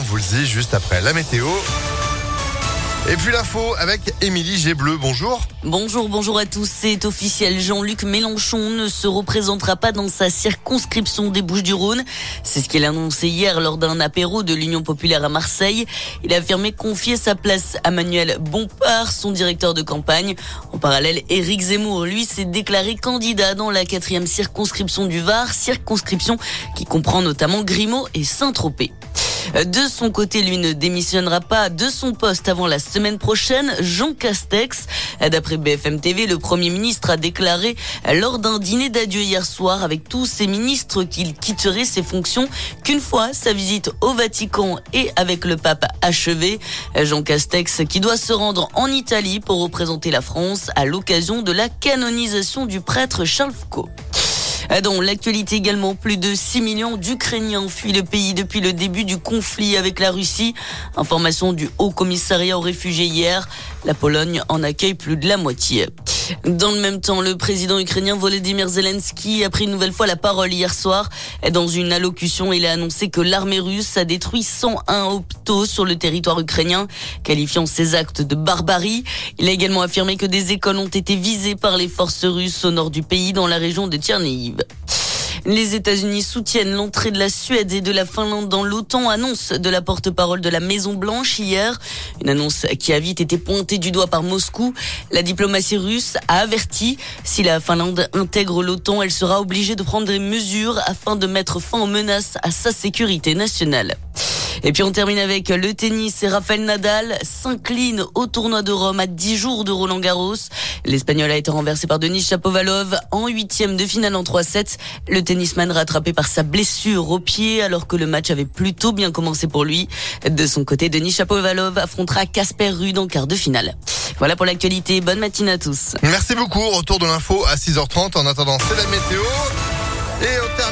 le dit juste après la météo. Et puis l'info avec Émilie Gébleu. Bonjour. Bonjour, bonjour à tous. C'est officiel. Jean-Luc Mélenchon ne se représentera pas dans sa circonscription des Bouches-du-Rhône. C'est ce qu'il a annoncé hier lors d'un apéro de l'Union populaire à Marseille. Il a affirmé confier sa place à Manuel Bompard, son directeur de campagne. En parallèle, Éric Zemmour, lui, s'est déclaré candidat dans la quatrième circonscription du Var, circonscription qui comprend notamment Grimaud et Saint-Tropez. De son côté, lui ne démissionnera pas de son poste avant la semaine prochaine. Jean Castex, d'après BFM TV, le Premier ministre a déclaré lors d'un dîner d'adieu hier soir avec tous ses ministres qu'il quitterait ses fonctions qu'une fois sa visite au Vatican et avec le pape achevé. Jean Castex qui doit se rendre en Italie pour représenter la France à l'occasion de la canonisation du prêtre Charles Foucault. Euh, dans l'actualité également, plus de 6 millions d'Ukrainiens fuient le pays depuis le début du conflit avec la Russie. Information du Haut Commissariat aux réfugiés hier. La Pologne en accueille plus de la moitié. Dans le même temps, le président ukrainien Volodymyr Zelensky a pris une nouvelle fois la parole hier soir. Dans une allocution, il a annoncé que l'armée russe a détruit 101 hôpitaux sur le territoire ukrainien, qualifiant ces actes de barbarie. Il a également affirmé que des écoles ont été visées par les forces russes au nord du pays, dans la région de Tchernihiv. Les États-Unis soutiennent l'entrée de la Suède et de la Finlande dans l'OTAN, annonce de la porte-parole de la Maison Blanche hier. Une annonce qui a vite été pointée du doigt par Moscou. La diplomatie russe a averti, si la Finlande intègre l'OTAN, elle sera obligée de prendre des mesures afin de mettre fin aux menaces à sa sécurité nationale. Et puis on termine avec le tennis et Rafael Nadal s'incline au tournoi de Rome à 10 jours de Roland Garros. L'Espagnol a été renversé par Denis Chapovalov en huitième de finale en 3-7. Le tennisman rattrapé par sa blessure au pied alors que le match avait plutôt bien commencé pour lui. De son côté, Denis Chapovalov affrontera Casper Ruud en quart de finale. Voilà pour l'actualité. Bonne matinée à tous. Merci beaucoup. Retour de l'info à 6h30. En attendant, c'est la météo. Et on termine